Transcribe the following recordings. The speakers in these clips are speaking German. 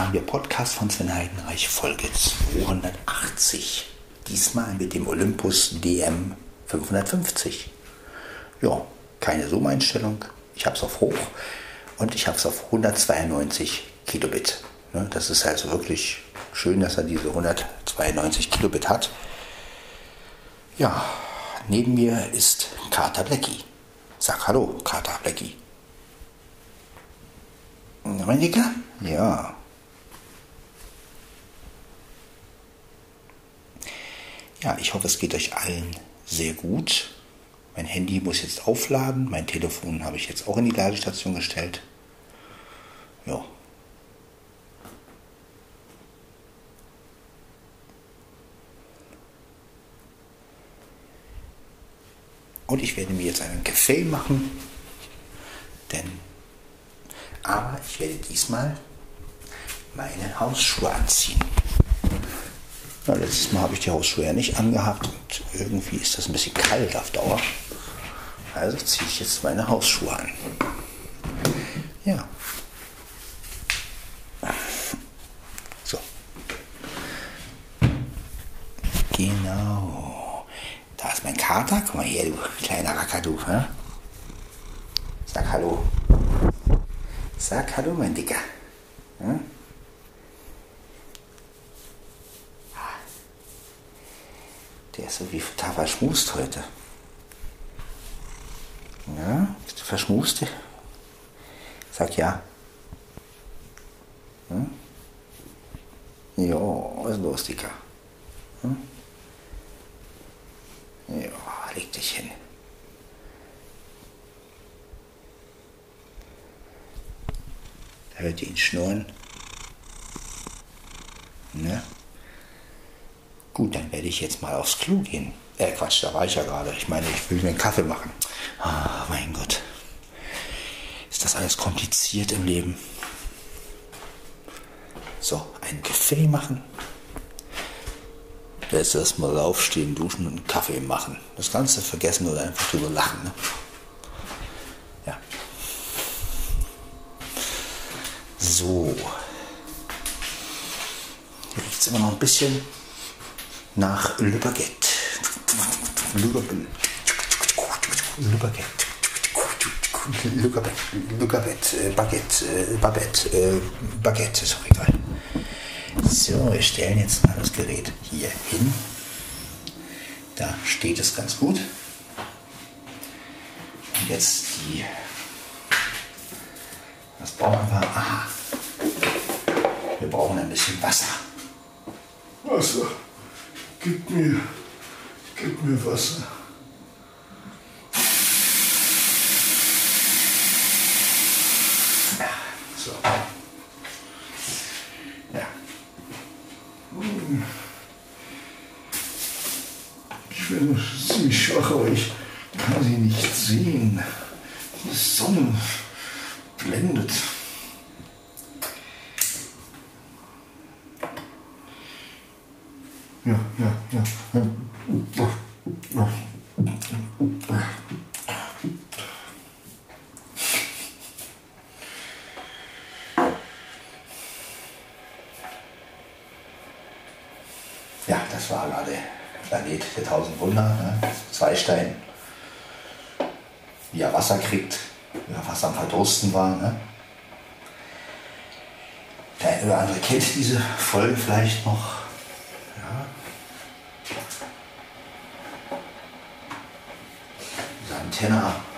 haben hier Podcast von Sven Heidenreich, Folge 280. Diesmal mit dem Olympus DM 550. Ja, keine Zoom-Einstellung. Ich habe es auf hoch und ich habe es auf 192 Kilobit. Ne, das ist also wirklich schön, dass er diese 192 Kilobit hat. Ja, neben mir ist Carter Blackie. Sag Hallo, Carter Blackie. Dicker? Ja. Ja, ich hoffe, es geht euch allen sehr gut. Mein Handy muss jetzt aufladen. Mein Telefon habe ich jetzt auch in die Ladestation gestellt. Ja. Und ich werde mir jetzt einen Kaffee machen, denn aber ich werde diesmal meine Hausschuhe anziehen. Ja, letztes Mal habe ich die Hausschuhe ja nicht angehabt und irgendwie ist das ein bisschen kalt auf Dauer. Also ziehe ich jetzt meine Hausschuhe an. Ja. So. Genau. Da ist mein Kater. Guck mal her, du kleiner Racker, Hä? Sag Hallo. Sag Hallo, mein Dicker. Hm? Der ist so wie total verschmust heute. Ja, bist du verschmust? Sag ja. Hm? Ja, ist los, Dicker? Hm? Ja, leg dich hin. Da hört ihr ihn schnurren. Ne? Gut, dann werde ich jetzt mal aufs Klo gehen. Äh, Quatsch, da war ich ja gerade. Ich meine, ich will mir einen Kaffee machen. Ah, mein Gott. Ist das alles kompliziert im Leben? So, einen Kaffee machen. Jetzt erstmal aufstehen, duschen und einen Kaffee machen. Das Ganze vergessen oder einfach drüber lachen. Ne? Ja. So. Hier riecht es immer noch ein bisschen nach Baguette. Le Baguette. Le Baguette. Le Baguette, Le Baguette, Baguette, Baguette, ist auch egal. So, wir stellen jetzt mal das Gerät hier hin. Da steht es ganz gut. Und jetzt die. Was brauchen wir? Aha. Wir brauchen ein bisschen Wasser. Wasser. Gib mir, gib mir Wasser. So. Ja. Ich bin ziemlich schwach, aber ich kann sie nicht sehen. Die Sonne blendet. Ja, ja, ja. Ja, das war gerade Planet der tausend Wunder. Ne? Zweistein, wie er Wasser kriegt, wie er fast am Verdursten war. Ne? Der eine oder andere kennt diese Folge vielleicht noch. 제나.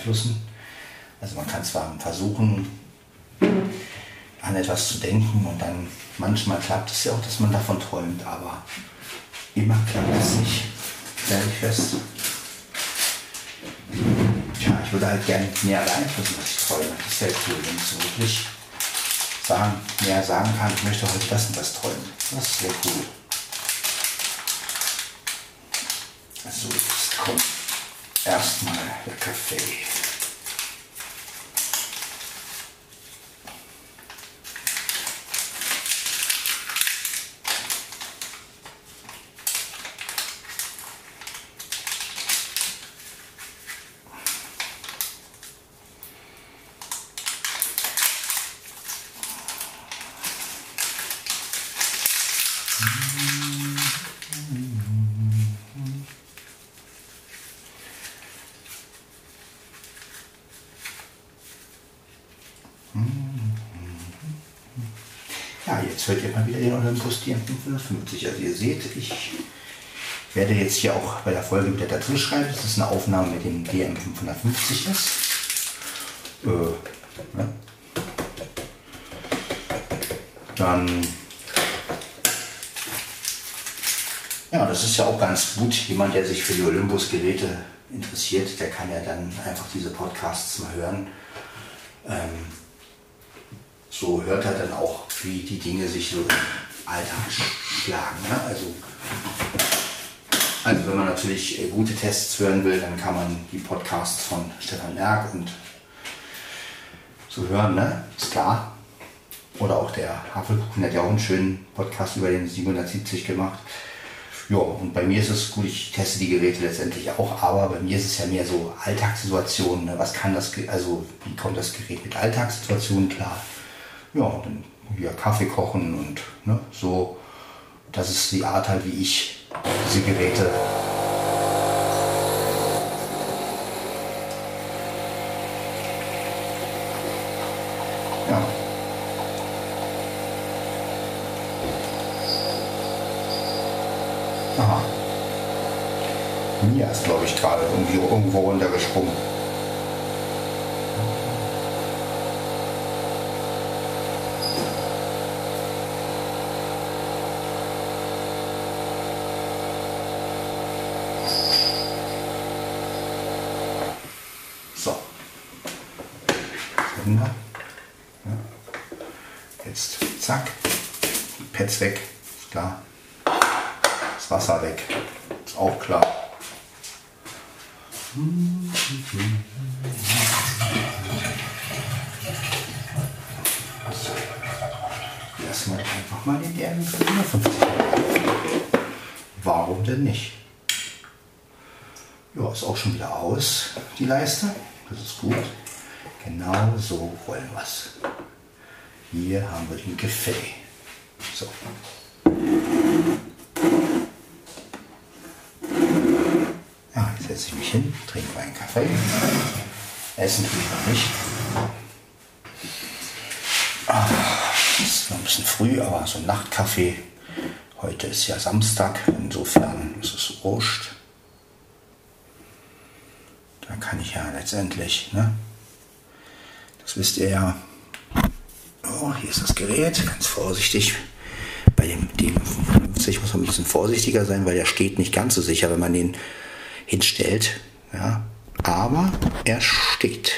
Beeinflussen. Also man kann zwar versuchen, an etwas zu denken und dann manchmal klappt es ja auch, dass man davon träumt, aber immer klappt es nicht, stelle ich fest. Tja, ich würde halt gerne mehr beeinflussen, was ich träume. Das wäre cool, wenn ich so wirklich sagen, mehr sagen kann, ich möchte heute das und das träumen. Das wäre cool. Also jetzt kommt erstmal der Kaffee. Ja, jetzt hört ihr mal wieder Olympus DM550. Also ihr seht, ich werde jetzt hier auch bei der Folge wieder dazu schreiben, dass es eine Aufnahme mit dem DM550 ist. Äh, ne? Dann ja, das ist ja auch ganz gut. Jemand, der sich für die Olympus-Geräte interessiert, der kann ja dann einfach diese Podcasts mal hören. Ähm, so hört er dann auch, wie die Dinge sich so Alltag schlagen. Ne? Also, also wenn man natürlich äh, gute Tests hören will, dann kann man die Podcasts von Stefan Merck und so hören, ne? Ist klar. Oder auch der Havelkuchen hat ja auch einen schönen Podcast über den 770 gemacht. Ja, und bei mir ist es gut, ich teste die Geräte letztendlich auch, aber bei mir ist es ja mehr so Alltagssituationen. Ne? Was kann das, also wie kommt das Gerät mit Alltagssituationen klar? Ja, dann hier Kaffee kochen und ne, so. Das ist die Art halt, wie ich diese Geräte ja. Aha. Mia ist, glaube ich, gerade irgendwo runtergesprungen. So. Wunder. Ja. Jetzt zack. Weg. Ist. Das Wasser weg. Ist auch klar. So. Lassen wir einfach mal den DM 550. Warum denn nicht? Ja, ist auch schon wieder aus, die Leiste. Das ist gut. Genau so wollen wir es. Hier haben wir den Kaffee. So. Ja, jetzt setze ich mich hin, trinke meinen Kaffee. Essen tue ich noch nicht. Ah, ist noch ein bisschen früh, aber so ein Nachtkaffee. Heute ist ja Samstag, insofern ist es wurscht. Da kann ich ja letztendlich, ne? Das wisst ihr ja. Oh, hier ist das Gerät, ganz vorsichtig. Bei dem DM55 muss man ein bisschen vorsichtiger sein, weil der steht nicht ganz so sicher, wenn man den hinstellt. Ja, aber er steht.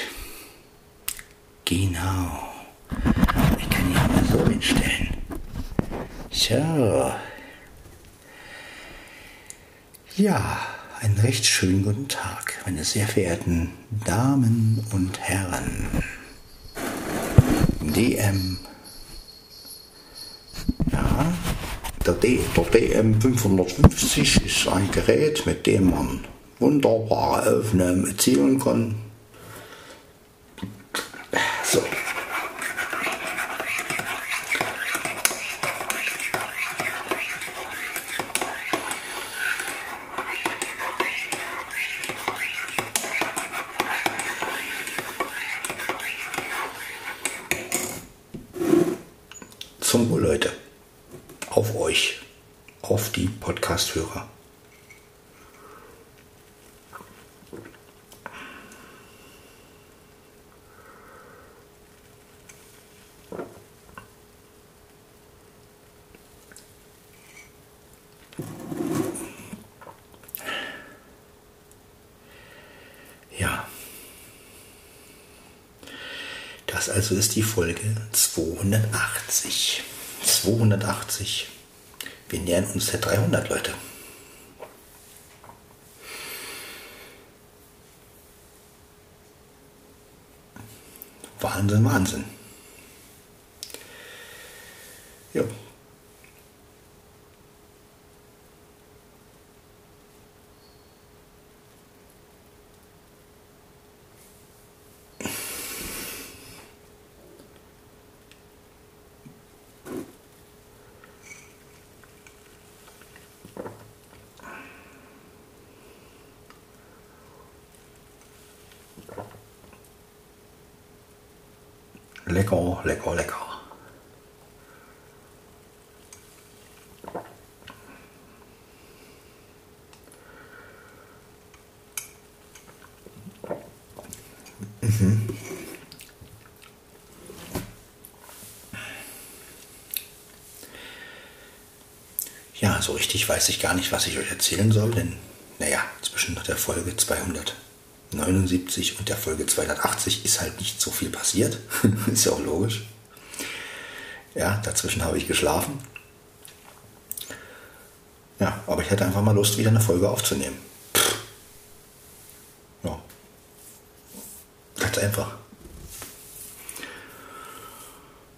Genau. Ich kann ihn mal so hinstellen. So. Ja, einen recht schönen guten Tag, meine sehr verehrten Damen und Herren. DM. Ja, der, D, der DM 550 ist ein Gerät, mit dem man wunderbare Aufnahmen erzielen kann. So. Zum Wohl, Leute. Auf euch. Auf die Podcast-Hörer. Das also ist die Folge 280. 280. Wir nähern uns der 300, Leute. Wahnsinn, Wahnsinn. Ja. Lecker, lecker, lecker. Ja, so richtig weiß ich gar nicht, was ich euch erzählen soll, denn, naja, zwischen der Folge 279 und der Folge 280 ist halt nicht so viel passiert. ist ja auch logisch. Ja, dazwischen habe ich geschlafen. Ja, aber ich hatte einfach mal Lust, wieder eine Folge aufzunehmen. Pff. Ja. Ganz einfach.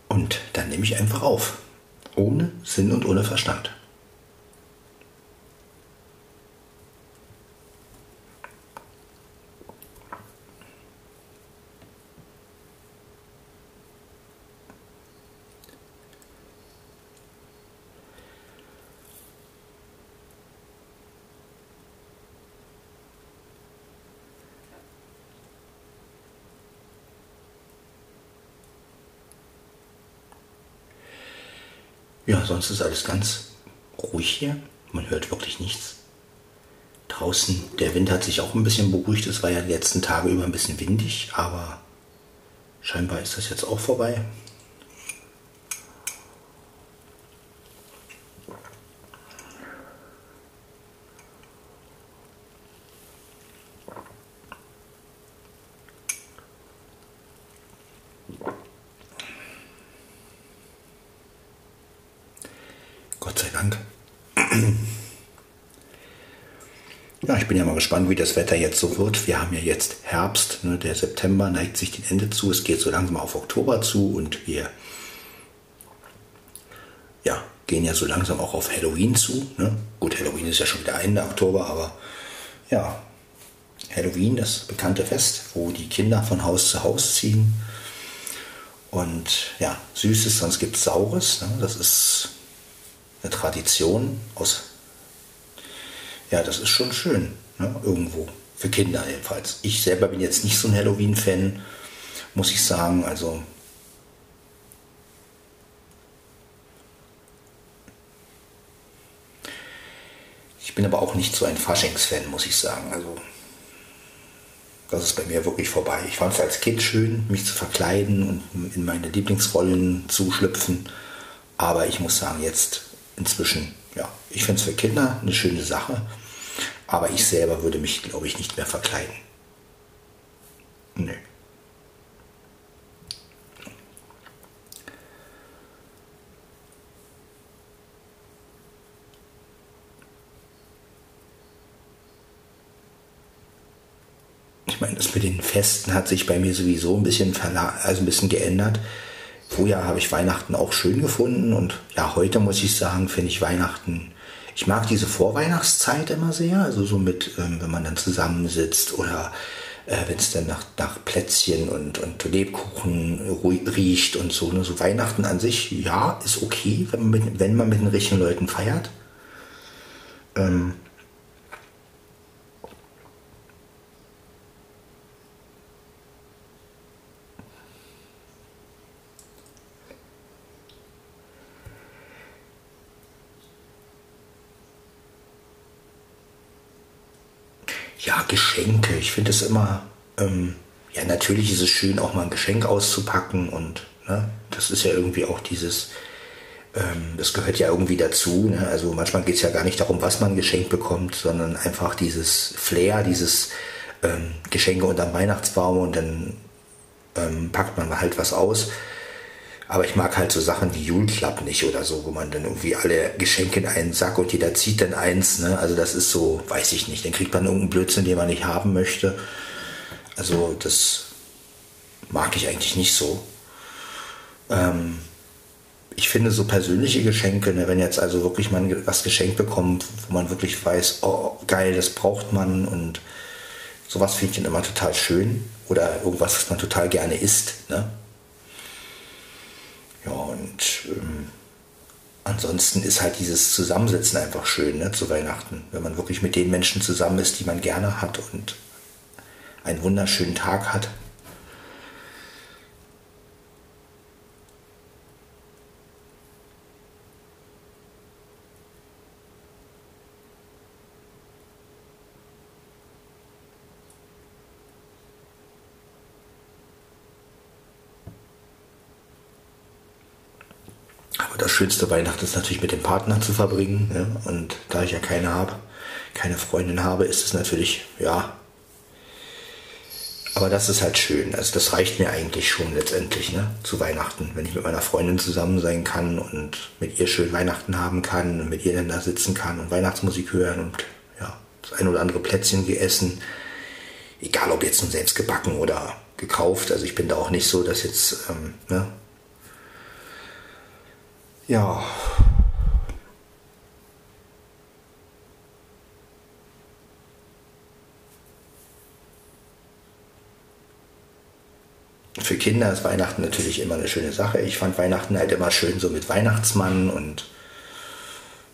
Und dann nehme ich einfach auf. Ohne Sinn und ohne Verstand. Sonst ist alles ganz ruhig hier. Man hört wirklich nichts. Draußen, der Wind hat sich auch ein bisschen beruhigt. Es war ja die letzten Tage über ein bisschen windig, aber scheinbar ist das jetzt auch vorbei. Gott sei Dank. Ja, ich bin ja mal gespannt, wie das Wetter jetzt so wird. Wir haben ja jetzt Herbst, ne? der September neigt sich dem Ende zu. Es geht so langsam auf Oktober zu und wir ja, gehen ja so langsam auch auf Halloween zu. Ne? Gut, Halloween ist ja schon wieder Ende Oktober, aber ja, Halloween, das bekannte Fest, wo die Kinder von Haus zu Haus ziehen. Und ja, Süßes, sonst gibt es Saures. Ne? Das ist eine Tradition aus. Ja, das ist schon schön, ne? irgendwo. Für Kinder jedenfalls. Ich selber bin jetzt nicht so ein Halloween-Fan, muss ich sagen. Also. Ich bin aber auch nicht so ein Faschings-Fan, muss ich sagen. Also. Das ist bei mir wirklich vorbei. Ich fand es als Kind schön, mich zu verkleiden und in meine Lieblingsrollen zu schlüpfen. Aber ich muss sagen, jetzt inzwischen, ja, ich finde es für Kinder eine schöne Sache, aber ich selber würde mich, glaube ich, nicht mehr verkleiden. Nö. Ich meine, das mit den Festen hat sich bei mir sowieso ein bisschen, also ein bisschen geändert. Früher habe ich Weihnachten auch schön gefunden und ja, heute muss ich sagen, finde ich Weihnachten, ich mag diese Vorweihnachtszeit immer sehr, also so mit, ähm, wenn man dann zusammensitzt oder äh, wenn es dann nach, nach Plätzchen und, und Lebkuchen riecht und so. Ne? So Weihnachten an sich, ja, ist okay, wenn man mit, wenn man mit den richtigen Leuten feiert. Ähm, ja, Geschenke. Ich finde es immer, ähm, ja, natürlich ist es schön, auch mal ein Geschenk auszupacken und ne, das ist ja irgendwie auch dieses, ähm, das gehört ja irgendwie dazu. Ne? Also manchmal geht es ja gar nicht darum, was man geschenkt bekommt, sondern einfach dieses Flair, dieses ähm, Geschenke unterm Weihnachtsbaum und dann ähm, packt man halt was aus. Aber ich mag halt so Sachen wie Jule Club nicht oder so, wo man dann irgendwie alle Geschenke in einen Sack und jeder zieht dann eins. Ne? Also das ist so, weiß ich nicht. Dann kriegt man irgendeinen Blödsinn, den man nicht haben möchte. Also das mag ich eigentlich nicht so. Ähm, ich finde so persönliche Geschenke, ne, wenn jetzt also wirklich man was geschenkt bekommt, wo man wirklich weiß, oh geil, das braucht man und sowas finde ich dann immer total schön. Oder irgendwas, was man total gerne isst. Ne? Ja, und ähm, ansonsten ist halt dieses Zusammensitzen einfach schön ne, zu Weihnachten. Wenn man wirklich mit den Menschen zusammen ist, die man gerne hat und einen wunderschönen Tag hat. Aber das schönste Weihnachten ist natürlich mit dem Partner zu verbringen. Ja? Und da ich ja keine habe, keine Freundin habe, ist es natürlich, ja. Aber das ist halt schön. Also das reicht mir eigentlich schon letztendlich, ne? Zu Weihnachten. Wenn ich mit meiner Freundin zusammen sein kann und mit ihr schön Weihnachten haben kann und mit ihr dann da sitzen kann und Weihnachtsmusik hören und ja, das ein oder andere Plätzchen gegessen. Egal ob jetzt nun selbst gebacken oder gekauft. Also ich bin da auch nicht so, dass jetzt, ähm, ne, ja. Für Kinder ist Weihnachten natürlich immer eine schöne Sache. Ich fand Weihnachten halt immer schön so mit Weihnachtsmann und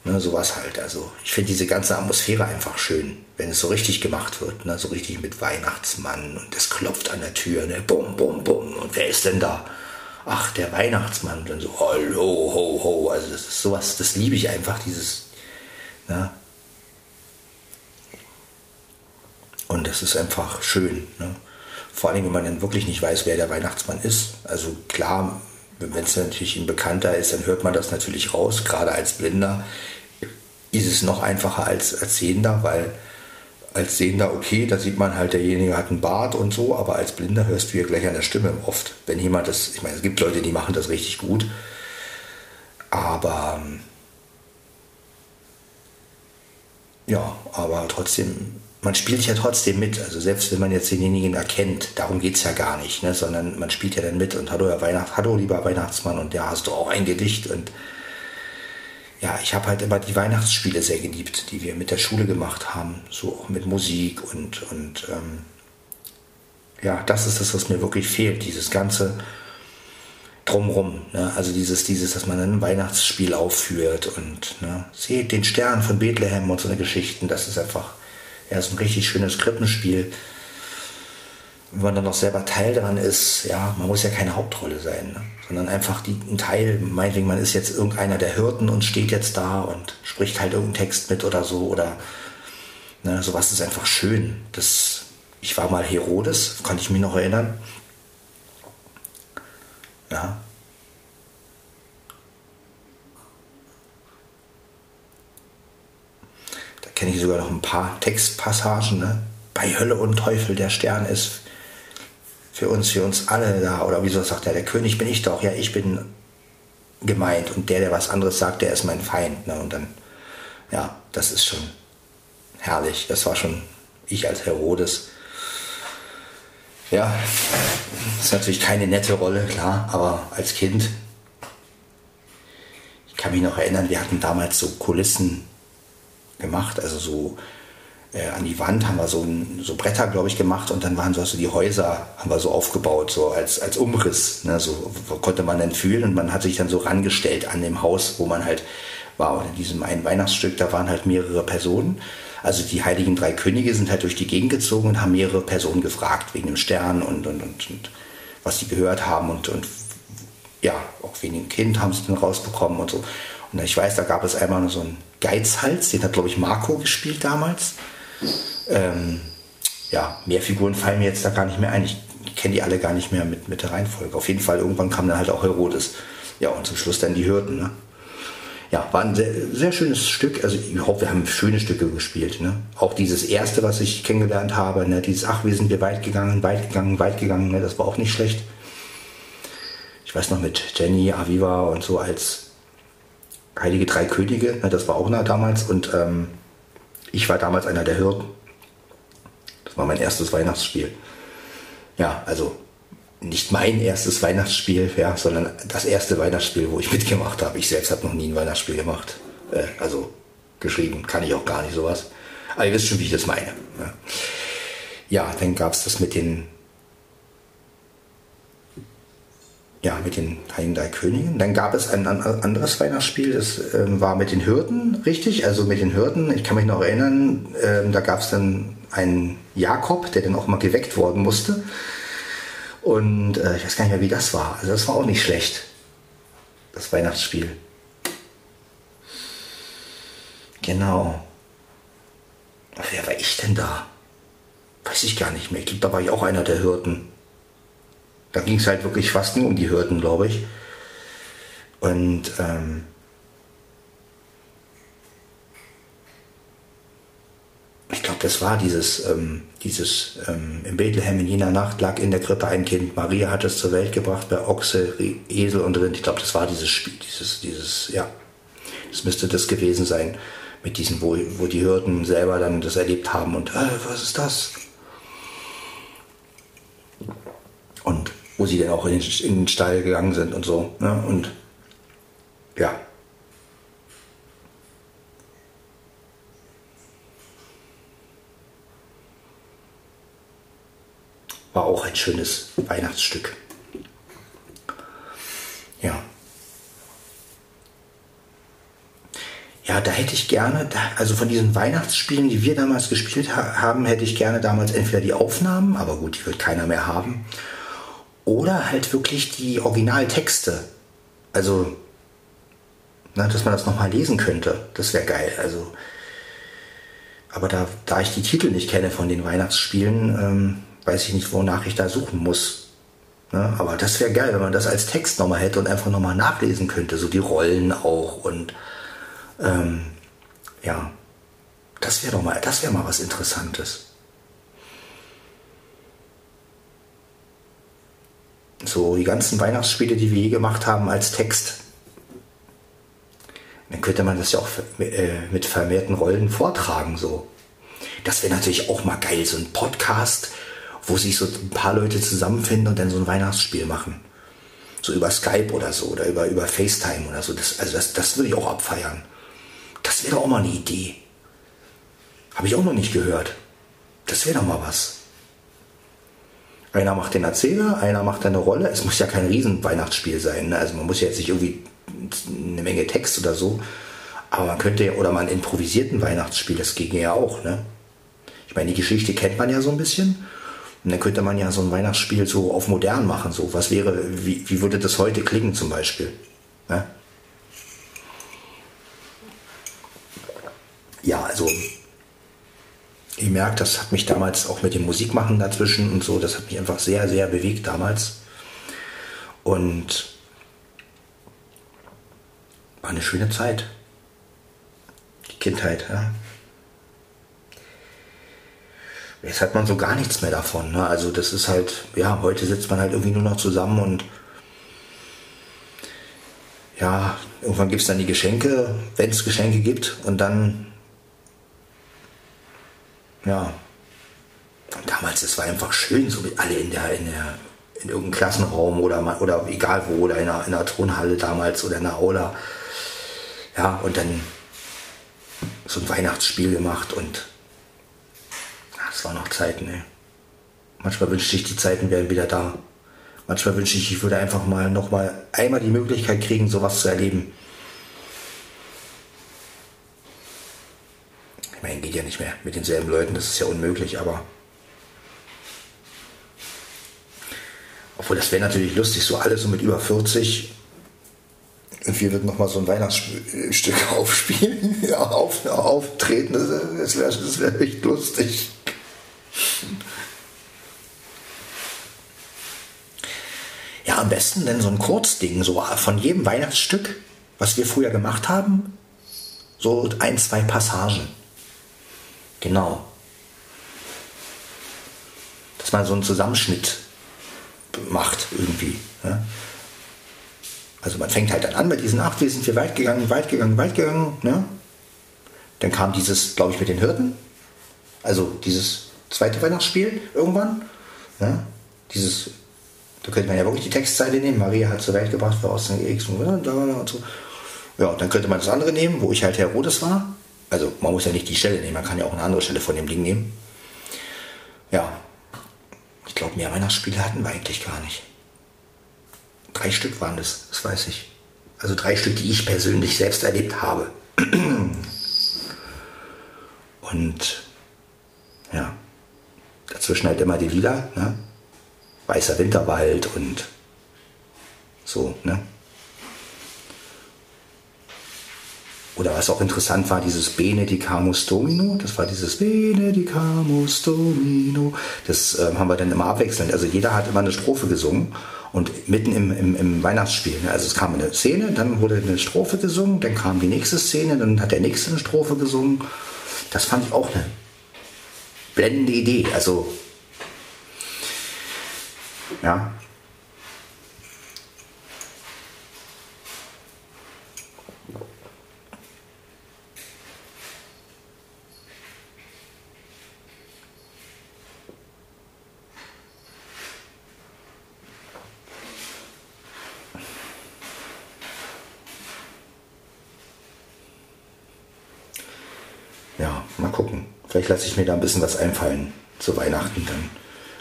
ne, sowas halt. Also ich finde diese ganze Atmosphäre einfach schön, wenn es so richtig gemacht wird. Ne? So richtig mit Weihnachtsmann und es klopft an der Tür. Ne? Bum, bum, bum. Und wer ist denn da? Ach, der Weihnachtsmann. Dann so, hallo, ho, ho. Also das ist sowas, das liebe ich einfach, dieses, ne? Und das ist einfach schön. Ne? Vor allem, wenn man dann wirklich nicht weiß, wer der Weihnachtsmann ist. Also klar, wenn es natürlich ein Bekannter ist, dann hört man das natürlich raus. Gerade als Blinder ist es noch einfacher als als Sehender, weil als Sehender okay, da sieht man halt, derjenige hat einen Bart und so, aber als Blinder hörst du ja gleich an der Stimme oft. Wenn jemand das, ich meine, es gibt Leute, die machen das richtig gut, aber ja, aber trotzdem, man spielt ja trotzdem mit. Also selbst wenn man jetzt denjenigen erkennt, darum geht es ja gar nicht, ne? sondern man spielt ja dann mit und hallo, Herr Weihnacht, hallo lieber Weihnachtsmann und ja, hast du auch ein Gedicht und ja, ich habe halt immer die Weihnachtsspiele sehr geliebt, die wir mit der Schule gemacht haben, so auch mit Musik und, und ähm, ja, das ist das, was mir wirklich fehlt, dieses ganze drumrum, ne? also dieses, dieses, dass man ein Weihnachtsspiel aufführt und ne? seht den Stern von Bethlehem und so eine Geschichten, das ist einfach, ja, so ein richtig schönes Krippenspiel wenn man dann noch selber Teil daran ist, ja, man muss ja keine Hauptrolle sein, ne? sondern einfach die, ein Teil, meinetwegen, man ist jetzt irgendeiner der Hirten und steht jetzt da und spricht halt irgendeinen Text mit oder so oder ne, sowas ist einfach schön. Das, ich war mal Herodes, kann ich mich noch erinnern. Ja. Da kenne ich sogar noch ein paar Textpassagen, ne? Bei Hölle und Teufel der Stern ist für uns, für uns alle da. Oder wieso sagt er, der König bin ich doch, ja, ich bin gemeint. Und der, der was anderes sagt, der ist mein Feind. Ne? Und dann, ja, das ist schon herrlich. Das war schon ich als Herodes. Ja, ist natürlich keine nette Rolle, klar, aber als Kind, ich kann mich noch erinnern, wir hatten damals so Kulissen gemacht, also so äh, an die Wand haben wir so, ein, so Bretter, glaube ich, gemacht und dann waren so also die Häuser, haben wir so aufgebaut, so als, als Umriss. Ne? So konnte man dann fühlen und man hat sich dann so rangestellt an dem Haus, wo man halt war. Und in diesem einen Weihnachtsstück, da waren halt mehrere Personen. Also die heiligen drei Könige sind halt durch die Gegend gezogen und haben mehrere Personen gefragt wegen dem Stern und, und, und, und was sie gehört haben und, und ja, auch wegen dem Kind haben sie dann rausbekommen und so. Und ich weiß, da gab es einmal so einen Geizhals, den hat, glaube ich, Marco gespielt damals. Ähm, ja, mehr Figuren fallen mir jetzt da gar nicht mehr ein. Ich kenne die alle gar nicht mehr mit, mit der Reihenfolge. Auf jeden Fall, irgendwann kam dann halt auch Herodes. Ja, und zum Schluss dann die Hürden. Ne? ja, war ein sehr, sehr schönes Stück. Also überhaupt, wir haben schöne Stücke gespielt. Ne? Auch dieses erste, was ich kennengelernt habe, ne? dieses Ach, wir sind wir weit gegangen, weit gegangen, weit gegangen, ne? das war auch nicht schlecht. Ich weiß noch mit Jenny, Aviva und so als Heilige Drei Könige, ne? das war auch nah damals. Und ähm, ich war damals einer der Hirten. Das war mein erstes Weihnachtsspiel. Ja, also nicht mein erstes Weihnachtsspiel, ja, sondern das erste Weihnachtsspiel, wo ich mitgemacht habe. Ich selbst habe noch nie ein Weihnachtsspiel gemacht. Äh, also geschrieben kann ich auch gar nicht sowas. Aber ihr wisst schon, wie ich das meine. Ja, ja dann gab es das mit den ja, mit den Heiligen Drei Königen. Dann gab es ein anderes Weihnachtsspiel, das äh, war mit den Hürden, richtig? Also mit den Hürden. Ich kann mich noch erinnern, äh, da gab es dann einen Jakob, der dann auch mal geweckt worden musste. Und äh, ich weiß gar nicht mehr, wie das war. Also das war auch nicht schlecht. Das Weihnachtsspiel. Genau. Wer war ich denn da? Weiß ich gar nicht mehr. Ich glaube, da war ich auch einer der Hürden. Da ging es halt wirklich fast nur um die Hürden, glaube ich. Und ähm, ich glaube, das war dieses, ähm, dieses ähm, in Bethlehem in jener Nacht lag in der Krippe ein Kind. Maria hat es zur Welt gebracht bei Ochse, Esel und Rind. Ich glaube, das war dieses Spiel, dieses, dieses, ja, das müsste das gewesen sein mit diesen, wo, wo die Hürden selber dann das erlebt haben und äh, was ist das? Und wo sie dann auch in den, in den Stall gegangen sind und so. Ne? Und ja, war auch ein schönes Weihnachtsstück. Ja. Ja, da hätte ich gerne, also von diesen Weihnachtsspielen, die wir damals gespielt haben, hätte ich gerne damals entweder die Aufnahmen, aber gut, die wird keiner mehr haben, oder halt wirklich die Originaltexte. Also, na, dass man das nochmal lesen könnte. Das wäre geil. Also, aber da, da ich die Titel nicht kenne von den Weihnachtsspielen, ähm, weiß ich nicht, wonach ich da suchen muss. Ne? Aber das wäre geil, wenn man das als Text nochmal hätte und einfach nochmal nachlesen könnte, so die Rollen auch und ähm, ja, das wäre doch mal, das wäre mal was Interessantes. So die ganzen Weihnachtsspiele, die wir je gemacht haben als Text. Dann könnte man das ja auch äh, mit vermehrten Rollen vortragen, so. Das wäre natürlich auch mal geil, so ein Podcast, wo sich so ein paar Leute zusammenfinden und dann so ein Weihnachtsspiel machen. So über Skype oder so oder über, über FaceTime oder so. Das, also das, das würde ich auch abfeiern. Das wäre doch auch mal eine Idee. Habe ich auch noch nicht gehört. Das wäre doch mal was. Einer macht den Erzähler, einer macht eine Rolle. Es muss ja kein Riesen-Weihnachtsspiel sein. Ne? Also man muss ja jetzt nicht irgendwie eine Menge Text oder so. Aber man könnte ja, oder man improvisiert ein Weihnachtsspiel, das ginge ja auch. Ne? Ich meine, die Geschichte kennt man ja so ein bisschen. Und dann könnte man ja so ein Weihnachtsspiel so auf modern machen. So, was wäre, wie, wie würde das heute klingen zum Beispiel? Ne? Ja, also ihr merkt, das hat mich damals auch mit dem Musikmachen dazwischen und so, das hat mich einfach sehr, sehr bewegt damals. Und war eine schöne Zeit. Die Kindheit, ja. Jetzt hat man so gar nichts mehr davon. Ne? Also das ist halt, ja, heute sitzt man halt irgendwie nur noch zusammen und ja, irgendwann gibt es dann die Geschenke, wenn es Geschenke gibt und dann, ja, und damals, es war einfach schön, so mit alle in der, in der, in irgendeinem Klassenraum oder, oder egal wo, oder in einer, in einer Turnhalle damals oder in einer Aula. Ja, und dann so ein Weihnachtsspiel gemacht und das waren noch Zeiten, ey. Manchmal wünschte ich, die Zeiten wären wieder da. Manchmal wünschte ich, ich würde einfach mal noch mal einmal die Möglichkeit kriegen, sowas zu erleben. Meine, geht ja nicht mehr mit denselben Leuten, das ist ja unmöglich, aber. Obwohl, das wäre natürlich lustig, so alle so mit über 40. Und wir würden nochmal so ein Weihnachtsstück aufspielen, auf, auftreten. Das wäre das wär echt lustig. Ja, am besten denn so ein Kurzding, so von jedem Weihnachtsstück, was wir früher gemacht haben, so ein, zwei Passagen. Genau. Dass man so einen Zusammenschnitt macht irgendwie. Ja? Also man fängt halt dann an mit diesen acht, wir sind wir weit gegangen, weit gegangen, weit gegangen. Ne? Dann kam dieses, glaube ich, mit den Hirten. Also dieses zweite Weihnachtsspiel irgendwann. Ja? Dieses, da könnte man ja wirklich die Textzeile nehmen. Maria hat zur Welt gebracht, war aus dem X und so. Ja, dann könnte man das andere nehmen, wo ich halt Herodes war. Also man muss ja nicht die Stelle nehmen, man kann ja auch eine andere Stelle von dem Ding nehmen. Ja, ich glaube, mehr Weihnachtsspiele hatten wir eigentlich gar nicht. Drei Stück waren das, das weiß ich. Also drei Stück, die ich persönlich selbst erlebt habe. Und ja, dazwischen halt immer die Lieder, ne? Weißer Winterwald und so, ne? Oder was auch interessant war, dieses Benedicamus Domino, das war dieses Benedicamus Domino, das äh, haben wir dann immer abwechselnd. Also jeder hat immer eine Strophe gesungen und mitten im, im, im Weihnachtsspiel. Ne? Also es kam eine Szene, dann wurde eine Strophe gesungen, dann kam die nächste Szene, dann hat der nächste eine Strophe gesungen. Das fand ich auch eine blendende Idee. Also ja, Vielleicht lasse ich mir da ein bisschen was einfallen zu Weihnachten dann.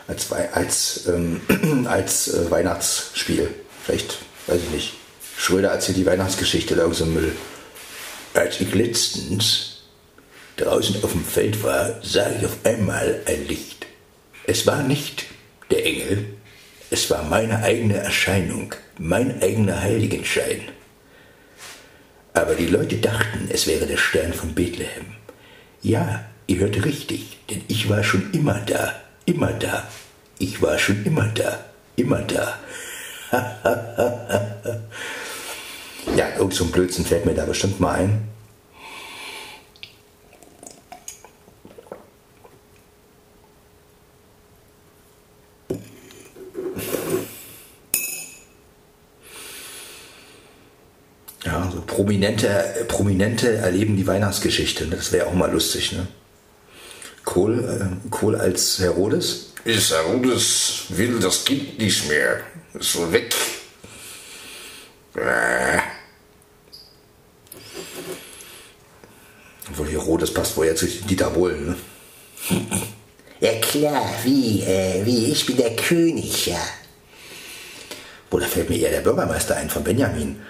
Als, als, ähm, als äh, Weihnachtsspiel. Vielleicht, weiß ich nicht. Schröder erzählt die Weihnachtsgeschichte oder so Müll. Als ich letztens draußen auf dem Feld war, sah ich auf einmal ein Licht. Es war nicht der Engel, es war meine eigene Erscheinung, mein eigener Heiligenschein. Aber die Leute dachten, es wäre der Stern von Bethlehem. Ja, Ihr hört richtig, denn ich war schon immer da, immer da. Ich war schon immer da, immer da. ja, irgend so ein Blödsinn fällt mir da bestimmt mal ein. Ja, so Prominente, Prominente erleben die Weihnachtsgeschichte. Das wäre auch mal lustig, ne? Kohl, äh, Kohl als Herodes? Ist Herodes will das Kind nicht mehr. Ist so weg. Äh. Obwohl Herodes passt wohl jetzt zu Dieter Bohlen, ne? Ja klar, wie, äh, wie, ich bin der König, ja. Da fällt mir eher der Bürgermeister ein von Benjamin.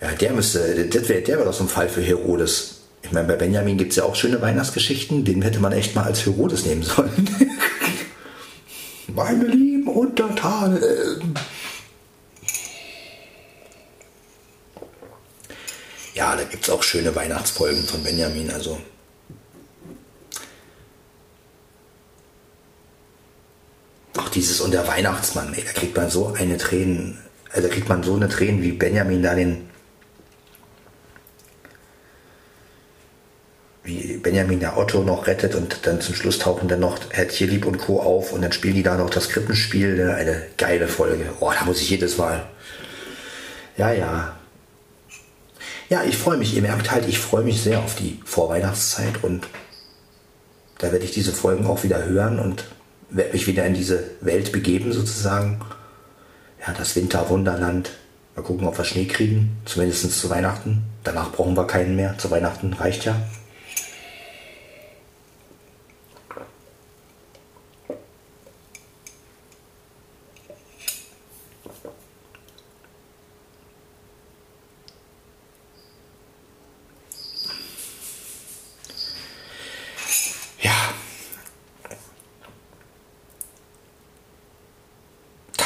Ja, der müsste, das wäre der wär doch so ein Fall für Herodes. Ich meine, bei Benjamin gibt es ja auch schöne Weihnachtsgeschichten, den hätte man echt mal als Herodes nehmen sollen. Meine lieben Untertanen. Ja, da gibt es auch schöne Weihnachtsfolgen von Benjamin, also. Auch dieses und der Weihnachtsmann, ey, da kriegt man so eine Tränen, also da kriegt man so eine Tränen, wie Benjamin da den wie Benjamin der Otto noch rettet und dann zum Schluss tauchen dann noch Herr Tierlieb und Co. auf und dann spielen die da noch das Krippenspiel. Ne? Eine geile Folge. Oh, da muss ich jedes Mal. Ja, ja. Ja, ich freue mich. Ihr merkt halt, ich freue mich sehr auf die Vorweihnachtszeit und da werde ich diese Folgen auch wieder hören und werde mich wieder in diese Welt begeben sozusagen. Ja, das Winterwunderland. Mal gucken, ob wir Schnee kriegen. Zumindest zu Weihnachten. Danach brauchen wir keinen mehr. Zu Weihnachten reicht ja.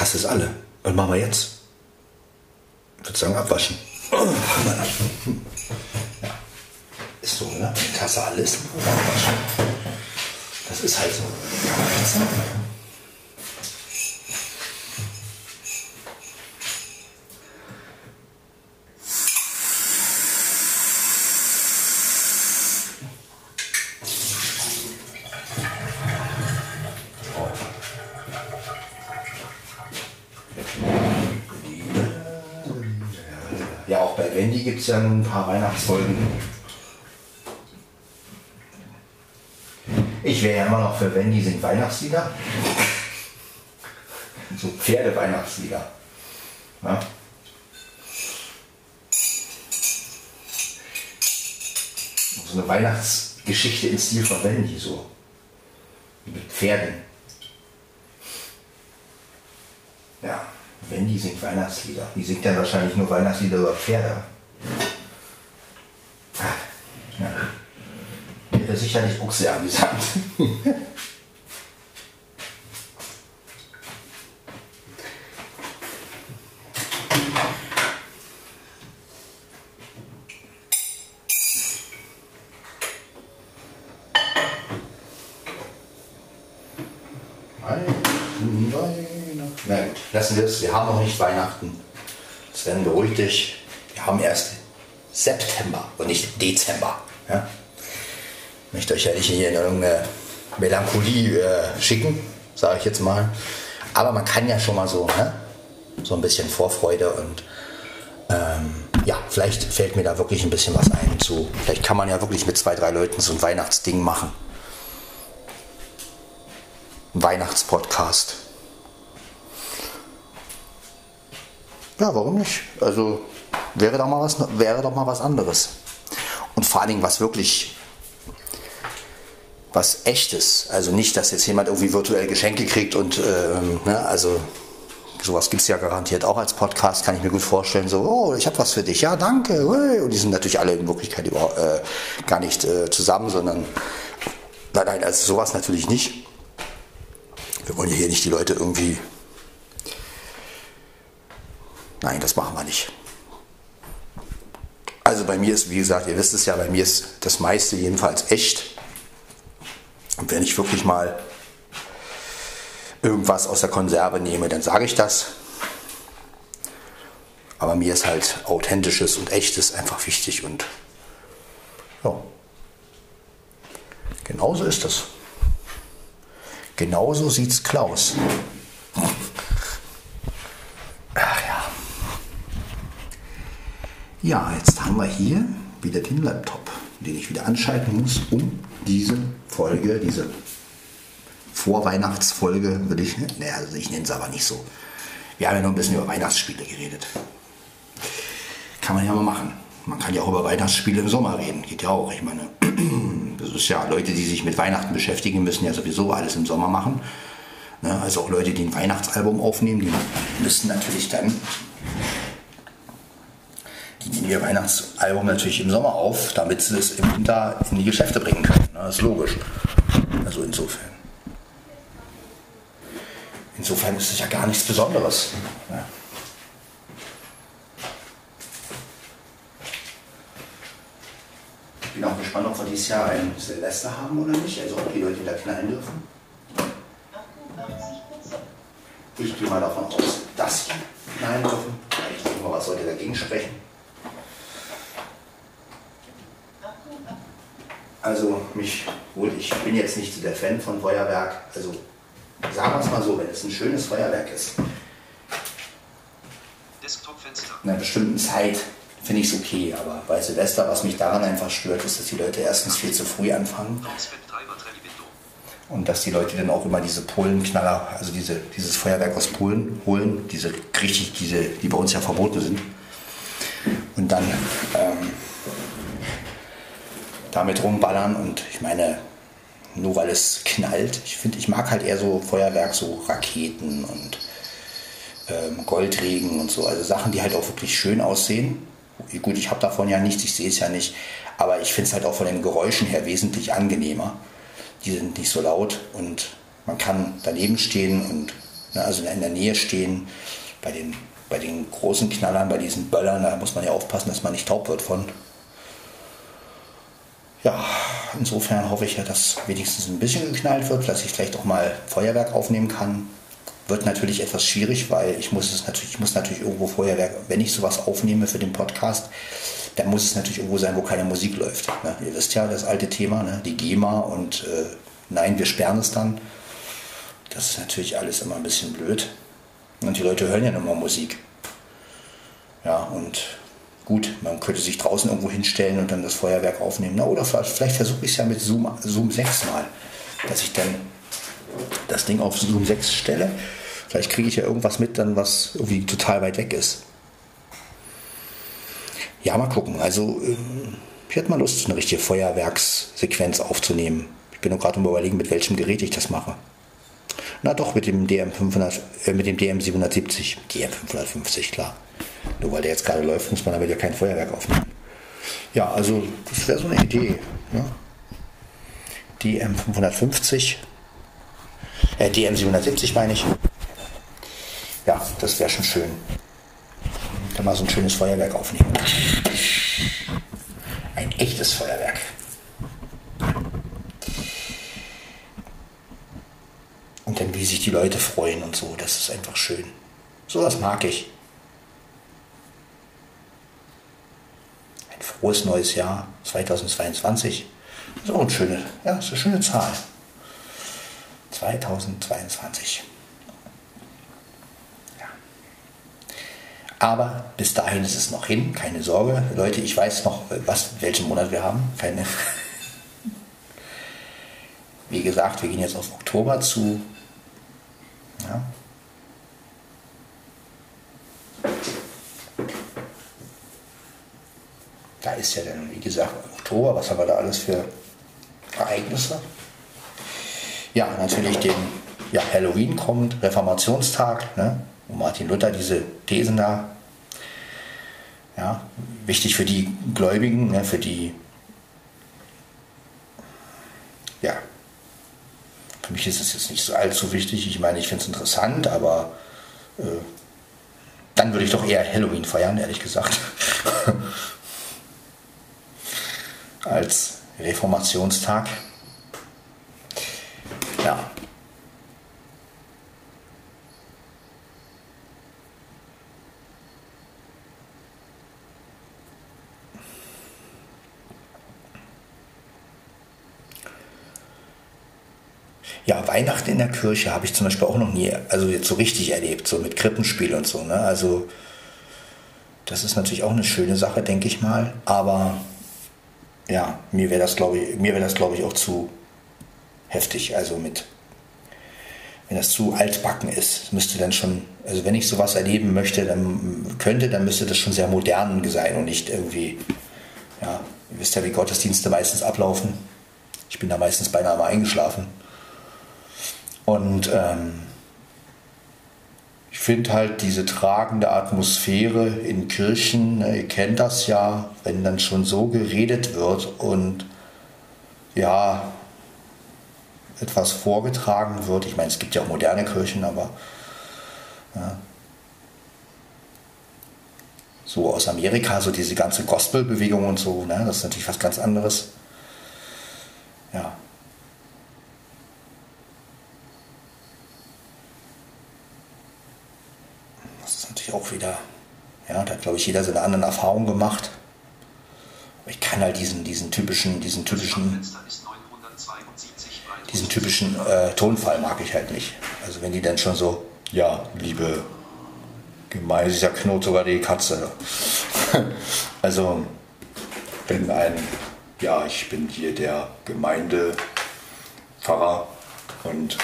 Das ist alle. Was machen jetzt? Ich würde sagen, abwaschen. Ist so, ne? Tasse alles. Das ist halt so. ja, auch bei Wendy gibt es ja nun ein paar Weihnachtsfolgen. Ich wäre ja immer noch für Wendy singt Weihnachtslieder. So Pferde-Weihnachtslieder. Ja. So eine Weihnachtsgeschichte im Stil von Wendy, so. Mit Pferden. Ja, Wendy singt Weihnachtslieder. Die singt dann wahrscheinlich nur Weihnachtslieder über Pferde. Ah, ja. Wäre sicherlich auch sehr amüsant. Na gut, lassen wir es. Wir haben noch nicht Weihnachten. Sven, beruhig dich. Wir haben erst September und nicht Dezember. Möchte euch ja nicht hier in irgendeine Melancholie äh, schicken, sage ich jetzt mal. Aber man kann ja schon mal so, ne? so ein bisschen Vorfreude und ähm, ja, vielleicht fällt mir da wirklich ein bisschen was ein zu. Vielleicht kann man ja wirklich mit zwei, drei Leuten so ein Weihnachtsding machen. Weihnachtspodcast. Ja, warum nicht? Also wäre doch mal was, wäre doch mal was anderes. Und vor allen Dingen was wirklich was echtes. Also nicht, dass jetzt jemand irgendwie virtuell Geschenke kriegt und ähm, ne, also sowas gibt es ja garantiert auch als Podcast, kann ich mir gut vorstellen. So, oh, ich habe was für dich, ja, danke. Und die sind natürlich alle in Wirklichkeit überhaupt äh, gar nicht äh, zusammen, sondern nein, nein, also sowas natürlich nicht. Wir wollen ja hier nicht die Leute irgendwie Nein, das machen wir nicht. Also bei mir ist, wie gesagt, ihr wisst es ja, bei mir ist das meiste jedenfalls echt. Und wenn ich wirklich mal irgendwas aus der Konserve nehme, dann sage ich das. Aber mir ist halt authentisches und echtes einfach wichtig und ja. Genauso ist das. Genauso sieht's Klaus. Ja, jetzt haben wir hier wieder den Laptop, den ich wieder anschalten muss, um diese Folge, diese Vorweihnachtsfolge, würde ich, naja, also ich nenne es aber nicht so. Wir haben ja noch ein bisschen über Weihnachtsspiele geredet. Kann man ja mal machen. Man kann ja auch über Weihnachtsspiele im Sommer reden, geht ja auch. Ich meine, das ist ja Leute, die sich mit Weihnachten beschäftigen, müssen ja sowieso alles im Sommer machen. Ne, also auch Leute, die ein Weihnachtsalbum aufnehmen, die müssen natürlich dann ihr Weihnachtsalbum natürlich im Sommer auf, damit sie es im Winter in die Geschäfte bringen können. Das ist logisch. Also insofern. Insofern ist es ja gar nichts Besonderes. Ich bin auch gespannt, ob wir dieses Jahr ein Silvester haben oder nicht. Also ob die Leute da knallen dürfen. Ich gehe mal davon aus, dass sie knallen dürfen. Was sollte dagegen sprechen? Also mich wohl, ich bin jetzt nicht so der Fan von Feuerwerk. Also sagen wir es mal so, wenn es ein schönes Feuerwerk ist. Desktop-Fenster. In einer bestimmten Zeit finde ich es okay, aber bei Silvester, was mich daran einfach stört, ist, dass die Leute erstens viel zu früh anfangen. Und dass die Leute dann auch immer diese Polenknaller, also diese, dieses Feuerwerk aus Polen holen, diese richtig, diese, die bei uns ja verboten sind. Und dann ähm, damit rumballern und ich meine, nur weil es knallt, ich finde, ich mag halt eher so Feuerwerk, so Raketen und ähm, Goldregen und so, also Sachen, die halt auch wirklich schön aussehen. Gut, ich habe davon ja nichts, ich sehe es ja nicht, aber ich finde es halt auch von den Geräuschen her wesentlich angenehmer. Die sind nicht so laut und man kann daneben stehen und ne, also in der Nähe stehen. Bei den, bei den großen Knallern, bei diesen Böllern, da muss man ja aufpassen, dass man nicht taub wird von ja, insofern hoffe ich ja, dass wenigstens ein bisschen geknallt wird, dass ich vielleicht auch mal Feuerwerk aufnehmen kann. Wird natürlich etwas schwierig, weil ich muss es natürlich, ich muss natürlich irgendwo Feuerwerk, wenn ich sowas aufnehme für den Podcast, dann muss es natürlich irgendwo sein, wo keine Musik läuft. Ne? Ihr wisst ja, das alte Thema, ne? die GEMA und äh, nein, wir sperren es dann. Das ist natürlich alles immer ein bisschen blöd. Und die Leute hören ja mal Musik. Ja, und Gut, man könnte sich draußen irgendwo hinstellen und dann das Feuerwerk aufnehmen. Na, oder vielleicht, versuche ich es ja mit Zoom, Zoom 6 mal, dass ich dann das Ding auf Zoom 6 stelle. Vielleicht kriege ich ja irgendwas mit, dann was irgendwie total weit weg ist. Ja, mal gucken. Also, ähm, ich hätte mal Lust, eine richtige Feuerwerkssequenz aufzunehmen. Ich bin nur gerade am überlegen, mit welchem Gerät ich das mache. Na doch, mit dem DM 500, äh, mit dem DM 770, DM 550, klar. Nur weil der jetzt gerade läuft, muss man aber ja kein Feuerwerk aufnehmen. Ja, also das wäre so eine Idee. Ne? DM 550, äh, DM 770 meine ich. Ja, das wäre schon schön. Dann mal so ein schönes Feuerwerk aufnehmen. Ein echtes Feuerwerk. Und dann, wie sich die Leute freuen und so, das ist einfach schön. So was mag ich. Ein frohes neues Jahr 2022. Das ist auch eine schöne, ja, ist eine schöne Zahl. 2022. Ja. Aber bis dahin ist es noch hin, keine Sorge. Leute, ich weiß noch, was, welchen Monat wir haben. Keine. Wie gesagt, wir gehen jetzt auf Oktober zu. Ist ja dann, wie gesagt, Oktober, was haben wir da alles für Ereignisse? Ja, natürlich den ja, Halloween kommt, Reformationstag, ne, wo Martin Luther diese Thesen da, ja, wichtig für die Gläubigen, ne, für die, ja, für mich ist es jetzt nicht so allzu wichtig. Ich meine, ich finde es interessant, aber äh, dann würde ich doch eher Halloween feiern, ehrlich gesagt, als Reformationstag. Ja. Ja, Weihnachten in der Kirche habe ich zum Beispiel auch noch nie, also jetzt so richtig erlebt, so mit Krippenspiel und so. Ne? Also das ist natürlich auch eine schöne Sache, denke ich mal. Aber ja, mir wäre das, glaube ich, mir wäre ich, auch zu heftig. Also mit, wenn das zu altbacken ist, müsste dann schon, also wenn ich sowas erleben möchte, dann könnte, dann müsste das schon sehr modern sein und nicht irgendwie, ja, ihr wisst ja, wie Gottesdienste meistens ablaufen. Ich bin da meistens beinahe mal eingeschlafen. Und ähm, ich finde halt diese tragende Atmosphäre in Kirchen, ne, ihr kennt das ja, wenn dann schon so geredet wird und ja, etwas vorgetragen wird. Ich meine, es gibt ja auch moderne Kirchen, aber ja, so aus Amerika, so diese ganze Gospelbewegung und so, ne, das ist natürlich was ganz anderes. Ja, auch wieder, ja, da hat glaube ich jeder seine anderen Erfahrungen gemacht. Ich kann halt diesen, diesen typischen, diesen typischen, diesen typischen äh, Tonfall mag ich halt nicht. Also wenn die dann schon so, ja, liebe Gemeinde, dieser knurrt sogar die Katze. also wenn ein, ja, ich bin hier der Gemeindepfarrer und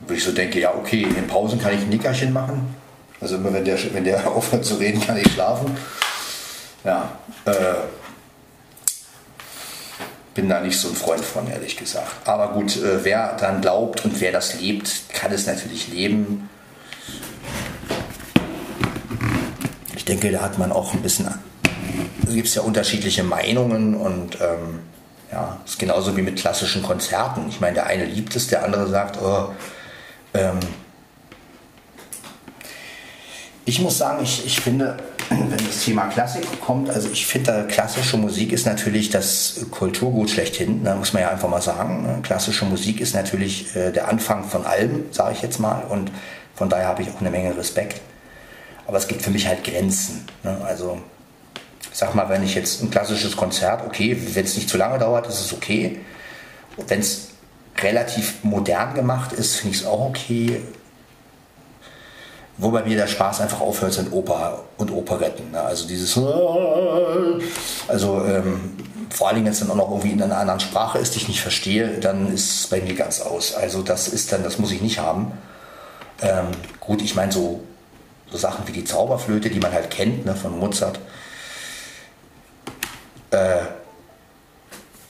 wo ich so denke, ja, okay, in Pausen kann ich ein Nickerchen machen. Also immer wenn der, wenn der aufhört zu reden, kann ich schlafen. Ja, äh, bin da nicht so ein Freund von, ehrlich gesagt. Aber gut, äh, wer dann glaubt und wer das lebt, kann es natürlich leben. Ich denke, da hat man auch ein bisschen, also gibt es ja unterschiedliche Meinungen und ähm, ja, ist genauso wie mit klassischen Konzerten. Ich meine, der eine liebt es, der andere sagt, oh, ähm, ich muss sagen, ich, ich finde, wenn das Thema Klassik kommt, also ich finde, klassische Musik ist natürlich das Kulturgut schlechthin, da muss man ja einfach mal sagen. Ne? Klassische Musik ist natürlich äh, der Anfang von allem, sage ich jetzt mal, und von daher habe ich auch eine Menge Respekt. Aber es gibt für mich halt Grenzen. Ne? Also, ich sag mal, wenn ich jetzt ein klassisches Konzert, okay, wenn es nicht zu lange dauert, ist es okay. Wenn es relativ modern gemacht ist, finde ich es auch okay. Wo bei mir der Spaß einfach aufhört, sind Oper und Operetten. Ne? Also dieses, also ähm, vor allen Dingen, wenn es dann auch noch irgendwie in einer anderen Sprache ist, die ich nicht verstehe, dann ist es bei mir ganz aus. Also das ist dann, das muss ich nicht haben. Ähm, gut, ich meine so, so Sachen wie die Zauberflöte, die man halt kennt ne, von Mozart. Äh,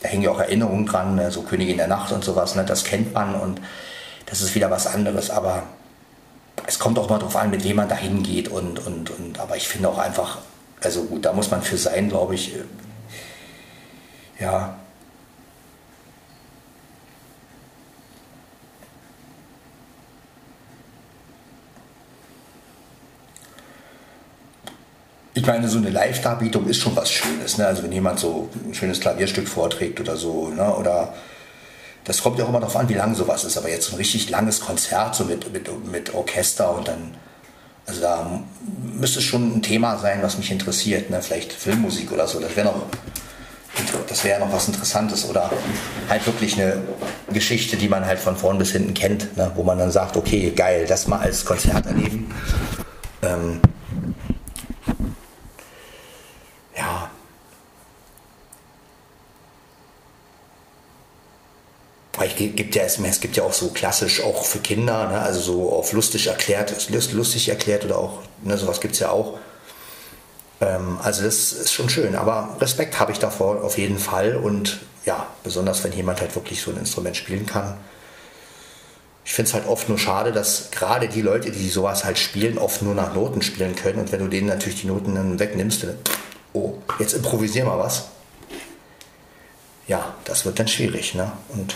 da hängen ja auch Erinnerungen dran, ne, so Königin der Nacht und sowas, ne, das kennt man und das ist wieder was anderes, aber es kommt auch mal darauf an, mit wem man da hingeht und, und, und, aber ich finde auch einfach, also gut, da muss man für sein, glaube ich, äh, ja, ich meine, so eine Live-Darbietung ist schon was Schönes. Ne? Also wenn jemand so ein schönes Klavierstück vorträgt oder so, ne? oder das kommt ja auch immer darauf an, wie lang sowas ist. Aber jetzt ein richtig langes Konzert so mit, mit, mit Orchester und dann, also da müsste schon ein Thema sein, was mich interessiert. Ne? Vielleicht Filmmusik oder so. Das wäre noch, das wäre noch was Interessantes. Oder halt wirklich eine Geschichte, die man halt von vorn bis hinten kennt, ne? wo man dann sagt, okay, geil, das mal als Konzert erleben. Ähm, es gibt ja, es gibt ja auch so klassisch auch für Kinder, ne, also so auf lustig erklärt, lustig erklärt oder auch, ne, sowas gibt es ja auch. Ähm, also das ist schon schön, aber Respekt habe ich davor auf jeden Fall und ja, besonders wenn jemand halt wirklich so ein Instrument spielen kann. Ich finde es halt oft nur schade, dass gerade die Leute, die sowas halt spielen, oft nur nach Noten spielen können und wenn du denen natürlich die Noten dann wegnimmst, dann, oh, jetzt improvisier mal was. Ja, das wird dann schwierig, ne? Und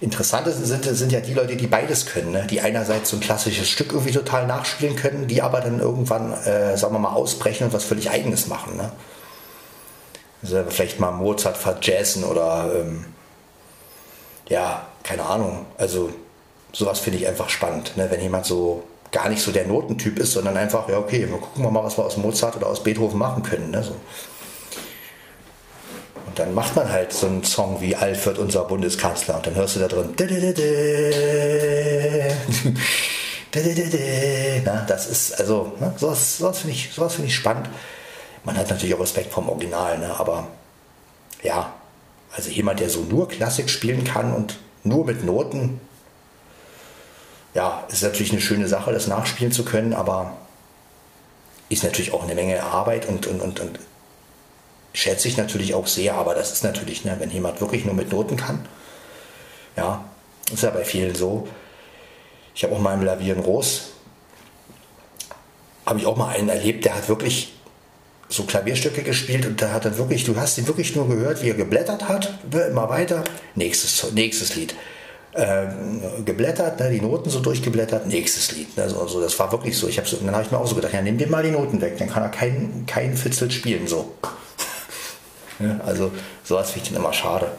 Interessant sind, sind ja die Leute, die beides können, ne? die einerseits so ein klassisches Stück irgendwie total nachspielen können, die aber dann irgendwann, äh, sagen wir mal, ausbrechen und was völlig Eigenes machen. Ne? Also vielleicht mal Mozart verjazzen oder ähm, ja, keine Ahnung. Also sowas finde ich einfach spannend, ne? wenn jemand so gar nicht so der Notentyp ist, sondern einfach, ja okay, wir gucken mal, was wir aus Mozart oder aus Beethoven machen können. Ne? So dann macht man halt so einen Song wie Alfred, unser Bundeskanzler, und dann hörst du da drin. Na, das ist, also, ne, sowas, sowas finde ich, find ich spannend. Man hat natürlich auch Respekt vom Original, ne, aber ja, also jemand, der so nur Klassik spielen kann und nur mit Noten, ja, ist natürlich eine schöne Sache, das nachspielen zu können, aber ist natürlich auch eine Menge Arbeit und, und, und, und schätze ich natürlich auch sehr, aber das ist natürlich, ne, wenn jemand wirklich nur mit Noten kann, ja, ist ja bei vielen so. Ich habe auch mal im Lavieren Ros, habe ich auch mal einen erlebt, der hat wirklich so Klavierstücke gespielt und da hat er wirklich, du hast ihn wirklich nur gehört, wie er geblättert hat, ne, immer weiter, nächstes, nächstes Lied. Ähm, geblättert, ne, die Noten so durchgeblättert, nächstes Lied. Ne, so, so, das war wirklich so. Ich so, dann habe ich mir auch so gedacht, ja, nimm dir mal die Noten weg, dann kann er keinen kein Fitzel spielen. So. Ja, also sowas finde ich dann immer schade.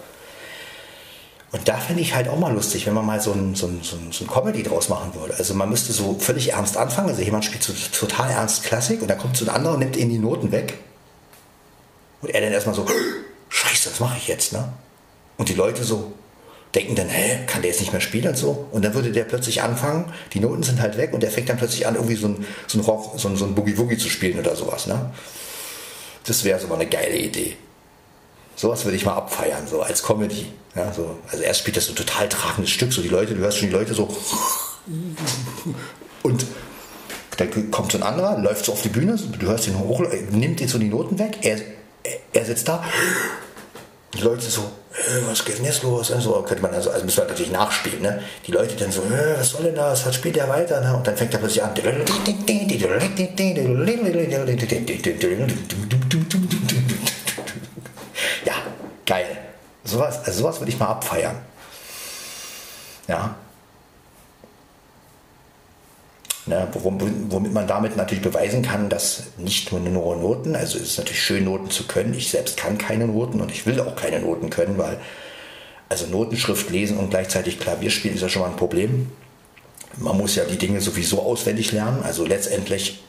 Und da finde ich halt auch mal lustig, wenn man mal so ein, so, ein, so, ein, so ein Comedy draus machen würde. Also man müsste so völlig ernst anfangen. Also jemand spielt so total ernst Klassik und dann kommt so ein anderer und nimmt ihm die Noten weg. Und er dann erstmal so, scheiße, was mache ich jetzt? Ne? Und die Leute so denken dann, hä, kann der jetzt nicht mehr spielen und so? Und dann würde der plötzlich anfangen, die Noten sind halt weg und der fängt dann plötzlich an, irgendwie so ein, so ein Rock, so ein, so ein Boogie-Woogie zu spielen oder sowas. Ne? Das wäre so mal eine geile Idee. Sowas würde ich mal abfeiern, so als Comedy. Ja, so. Also erst spielt das so ein total tragendes Stück, so die Leute, du hörst schon die Leute so. Und dann kommt so ein anderer, läuft so auf die Bühne, du hörst ihn hoch, nimmt jetzt so die Noten weg, er, er sitzt da. Die Leute so, äh, was geht denn jetzt los? Also könnte man also, also müssen wir natürlich nachspielen, ne? Die Leute dann so, äh, was soll denn das? Was spielt der weiter? Ne? Und dann fängt er plötzlich an. Geil. Sowas, also sowas würde ich mal abfeiern. Ja. Ne, womit man damit natürlich beweisen kann, dass nicht nur Noten, also es ist natürlich schön, Noten zu können. Ich selbst kann keine Noten und ich will auch keine Noten können, weil also Notenschrift lesen und gleichzeitig Klavier spielen ist ja schon mal ein Problem. Man muss ja die Dinge sowieso auswendig lernen, also letztendlich,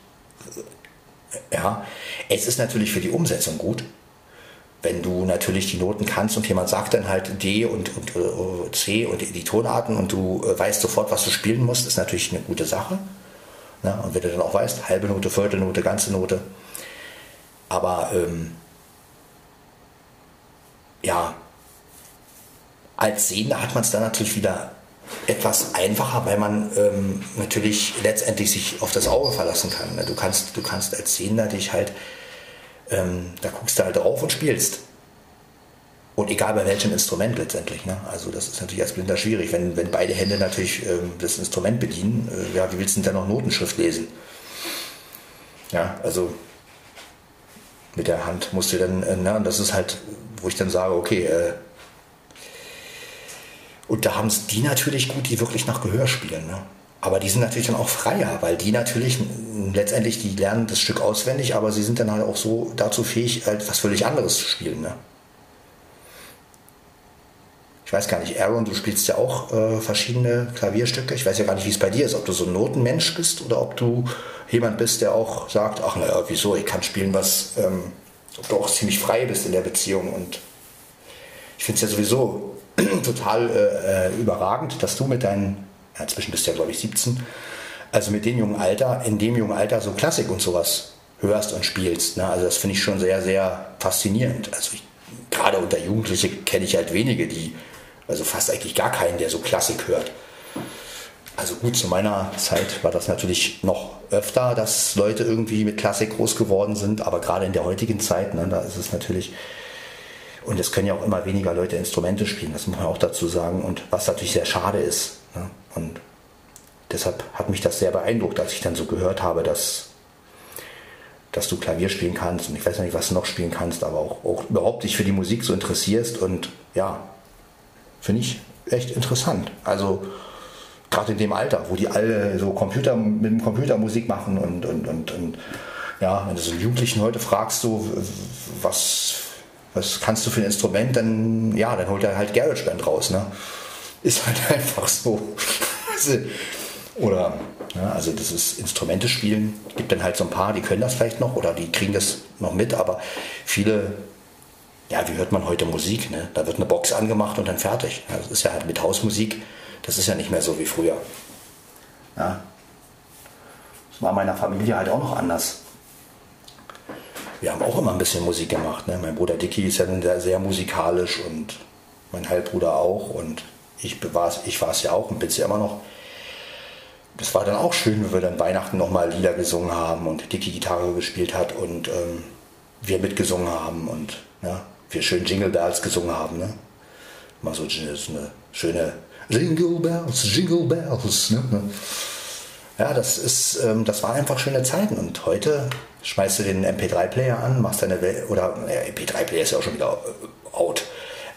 ja, es ist natürlich für die Umsetzung gut, wenn du natürlich die Noten kannst und jemand sagt dann halt D und, und uh, C und die Tonarten und du uh, weißt sofort, was du spielen musst, ist natürlich eine gute Sache. Ne? Und wenn du dann auch weißt, halbe Note, Viertelnote, ganze Note. Aber ähm, ja, als Sehender hat man es dann natürlich wieder etwas einfacher, weil man ähm, natürlich letztendlich sich auf das Auge verlassen kann. Ne? Du kannst, du kannst als Sehender dich halt, ähm, da guckst du halt drauf und spielst. Und egal bei welchem Instrument letztendlich. Ne? Also das ist natürlich als Blinder schwierig. Wenn, wenn beide Hände natürlich ähm, das Instrument bedienen, äh, ja, wie willst du denn dann noch Notenschrift lesen? Ja, also mit der Hand musst du dann, äh, ne, und das ist halt, wo ich dann sage, okay, äh, und da haben es die natürlich gut, die wirklich nach Gehör spielen. Ne? Aber die sind natürlich dann auch freier, weil die natürlich letztendlich, die lernen das Stück auswendig, aber sie sind dann halt auch so dazu fähig, halt was völlig anderes zu spielen. Ne? Ich weiß gar nicht, Aaron, du spielst ja auch äh, verschiedene Klavierstücke. Ich weiß ja gar nicht, wie es bei dir ist, ob du so ein Notenmensch bist oder ob du jemand bist, der auch sagt, ach naja, wieso, ich kann spielen, was, ähm, ob du auch ziemlich frei bist in der Beziehung. Und ich finde es ja sowieso total äh, äh, überragend, dass du mit deinen, ja, inzwischen bist du ja glaube ich 17, also mit dem jungen Alter, in dem jungen Alter so Klassik und sowas hörst und spielst. Ne? Also das finde ich schon sehr, sehr faszinierend. Also gerade unter Jugendlichen kenne ich halt wenige, die, also fast eigentlich gar keinen, der so Klassik hört. Also gut, zu meiner Zeit war das natürlich noch öfter, dass Leute irgendwie mit Klassik groß geworden sind, aber gerade in der heutigen Zeit, ne, da ist es natürlich und es können ja auch immer weniger Leute Instrumente spielen, das muss man auch dazu sagen. Und was natürlich sehr schade ist. Ne? Und deshalb hat mich das sehr beeindruckt, als ich dann so gehört habe, dass, dass du Klavier spielen kannst. Und ich weiß nicht, was du noch spielen kannst, aber auch, auch überhaupt dich für die Musik so interessierst. Und ja, finde ich echt interessant. Also gerade in dem Alter, wo die alle so Computer mit dem Computer Musik machen und, und, und, und ja, wenn du so einen Jugendlichen heute fragst, so was was kannst du für ein Instrument, dann, ja, dann holt er halt GarageBand raus, ne? Ist halt einfach so. Also, oder, ja, also das ist Instrumente spielen, gibt dann halt so ein paar, die können das vielleicht noch oder die kriegen das noch mit, aber viele, ja, wie hört man heute Musik, ne? Da wird eine Box angemacht und dann fertig. Ja, das ist ja halt mit Hausmusik, das ist ja nicht mehr so wie früher. Ja. Das war meiner Familie halt auch noch anders wir haben auch immer ein bisschen Musik gemacht. Ne? Mein Bruder Dicky ist ja sehr, sehr musikalisch und mein Halbbruder auch und ich war es ja auch und bin es ja immer noch. Das war dann auch schön, wenn wir dann Weihnachten nochmal Lieder gesungen haben und Dicky Gitarre gespielt hat und ähm, wir mitgesungen haben und ja, wir schön Jingle Bells gesungen haben. Ne? Mal so eine schöne Jingle Bells, Jingle Bells. Ne? Ja, das ist, ähm, das war einfach schöne Zeiten und heute schmeißt du den MP3-Player an, machst deine Welt, oder äh, MP3-Player ist ja auch schon wieder äh, out.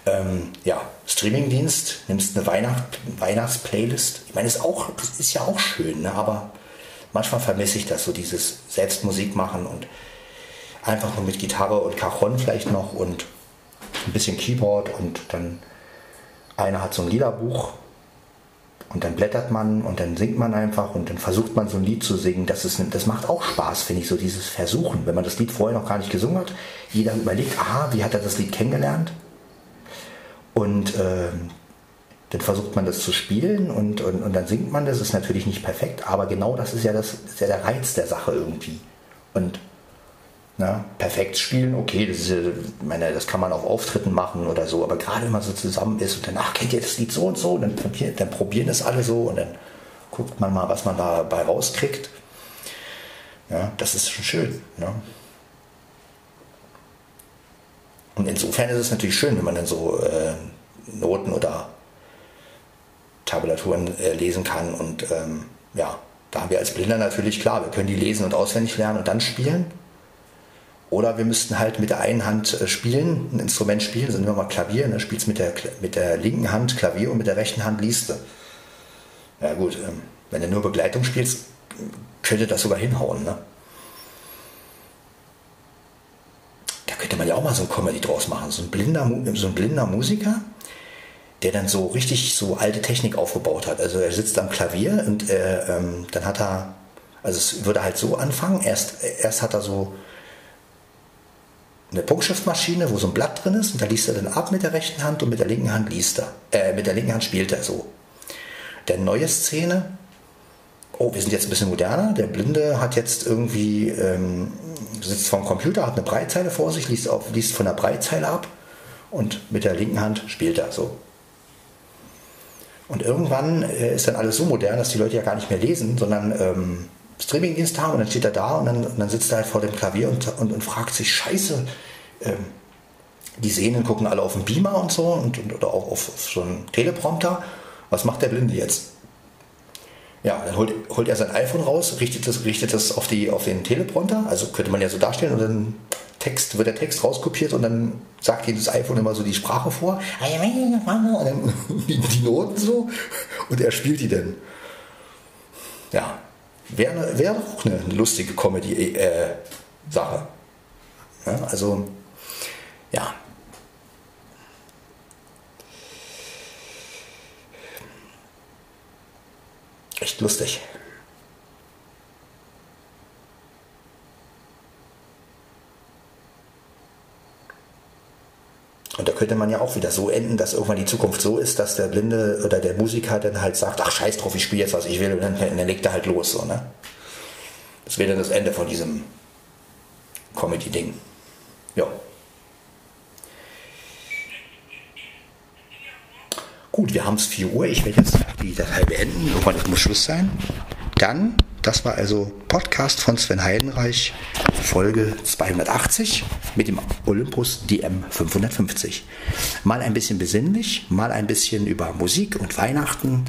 Ähm, ja, Streamingdienst, nimmst eine Weihnacht, Weihnachtsplaylist. Ich meine, ist auch, das ist ja auch schön, ne? aber manchmal vermisse ich das, so dieses Selbstmusik machen und einfach nur mit Gitarre und Cajon vielleicht noch und ein bisschen Keyboard und dann einer hat so ein Liederbuch und dann blättert man und dann singt man einfach und dann versucht man so ein Lied zu singen. Das, ist, das macht auch Spaß, finde ich, so dieses Versuchen. Wenn man das Lied vorher noch gar nicht gesungen hat, jeder überlegt, aha, wie hat er das Lied kennengelernt? Und äh, dann versucht man das zu spielen und, und, und dann singt man das. Ist natürlich nicht perfekt, aber genau das ist ja, das, ist ja der Reiz der Sache irgendwie. Und na, perfekt spielen, okay, das, ist, meine, das kann man auf Auftritten machen oder so, aber gerade wenn man so zusammen ist und danach kennt ihr das Lied so und so, dann, probieren, dann probieren das alle so und dann guckt man mal, was man dabei rauskriegt. Ja, das ist schon schön. Ne? Und insofern ist es natürlich schön, wenn man dann so äh, Noten oder Tabulaturen äh, lesen kann. Und ähm, ja, da haben wir als Blinder natürlich klar, wir können die lesen und auswendig lernen und dann spielen. Oder wir müssten halt mit der einen Hand äh, spielen, ein Instrument spielen, also nehmen wir mal Klavier, ne? spielst mit der, mit der linken Hand Klavier und mit der rechten Hand liest du. Ja gut, ähm, wenn du nur Begleitung spielst, könnte das sogar hinhauen. Ne? Da könnte man ja auch mal so ein Comedy draus machen. So ein blinder, so ein blinder Musiker, der dann so richtig so alte Technik aufgebaut hat. Also er sitzt am Klavier und äh, ähm, dann hat er, also es würde halt so anfangen, erst, erst hat er so eine Punktschriftmaschine, wo so ein Blatt drin ist und da liest er dann ab mit der rechten Hand und mit der linken Hand liest er. Äh, mit der linken Hand spielt er so. Der neue Szene, oh, wir sind jetzt ein bisschen moderner. Der Blinde hat jetzt irgendwie, ähm, sitzt vor dem Computer, hat eine Breitzeile vor sich, liest, auf, liest von der Breitzeile ab und mit der linken Hand spielt er so. Und irgendwann äh, ist dann alles so modern, dass die Leute ja gar nicht mehr lesen, sondern ähm, Streamingdienst haben und dann steht er da und dann, und dann sitzt er halt vor dem Klavier und, und, und fragt sich, scheiße, ähm, die Sehnen gucken alle auf den Beamer und so und oder auch auf, auf so einen Teleprompter. Was macht der Blinde jetzt? Ja, dann holt, holt er sein iPhone raus, richtet es richtet das auf, die, auf den Teleprompter, also könnte man ja so darstellen und dann Text, wird der Text rauskopiert und dann sagt jedes iPhone immer so die Sprache vor, die, die Noten so und er spielt die dann. Ja, wäre wär auch eine lustige Comedy-Sache. Äh, ja, also, ja. Echt lustig. Und da könnte man ja auch wieder so enden, dass irgendwann die Zukunft so ist, dass der Blinde oder der Musiker dann halt sagt, ach scheiß drauf, ich spiele jetzt, was ich will, und dann, dann legt er halt los. So, ne? Das wäre dann das Ende von diesem Comedy-Ding. Ja. Gut, wir haben es 4 Uhr. Ich werde jetzt die Datei beenden. Irgendwann muss Schluss sein. Dann das war also Podcast von Sven Heidenreich, Folge 280 mit dem Olympus DM 550. Mal ein bisschen besinnlich, mal ein bisschen über Musik und Weihnachten.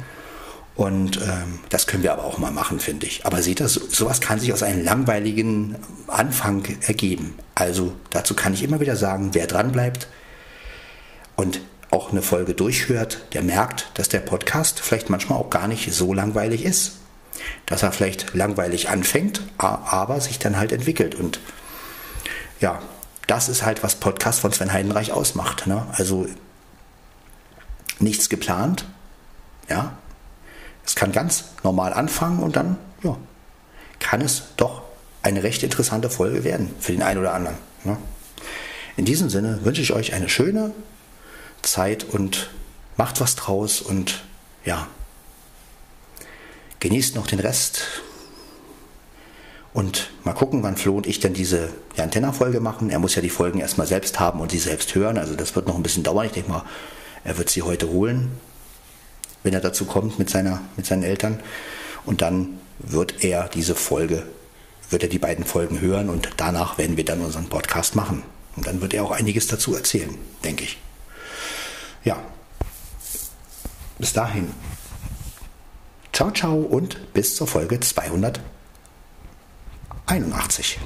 Und ähm, das können wir aber auch mal machen, finde ich. Aber seht ihr, so, sowas kann sich aus einem langweiligen Anfang ergeben. Also dazu kann ich immer wieder sagen, wer dran bleibt und auch eine Folge durchhört, der merkt, dass der Podcast vielleicht manchmal auch gar nicht so langweilig ist dass er vielleicht langweilig anfängt, aber sich dann halt entwickelt. Und ja, das ist halt, was Podcast von Sven Heidenreich ausmacht. Ne? Also nichts geplant, ja. Es kann ganz normal anfangen und dann, ja, kann es doch eine recht interessante Folge werden für den einen oder anderen. Ne? In diesem Sinne wünsche ich euch eine schöne Zeit und macht was draus und ja, genießt noch den Rest und mal gucken, wann Flo und ich denn diese Antenna-Folge machen. Er muss ja die Folgen erstmal selbst haben und sie selbst hören. Also das wird noch ein bisschen dauern. Ich denke mal, er wird sie heute holen, wenn er dazu kommt mit, seiner, mit seinen Eltern. Und dann wird er diese Folge, wird er die beiden Folgen hören und danach werden wir dann unseren Podcast machen. Und dann wird er auch einiges dazu erzählen, denke ich. Ja. Bis dahin. Ciao, ciao und bis zur Folge 281.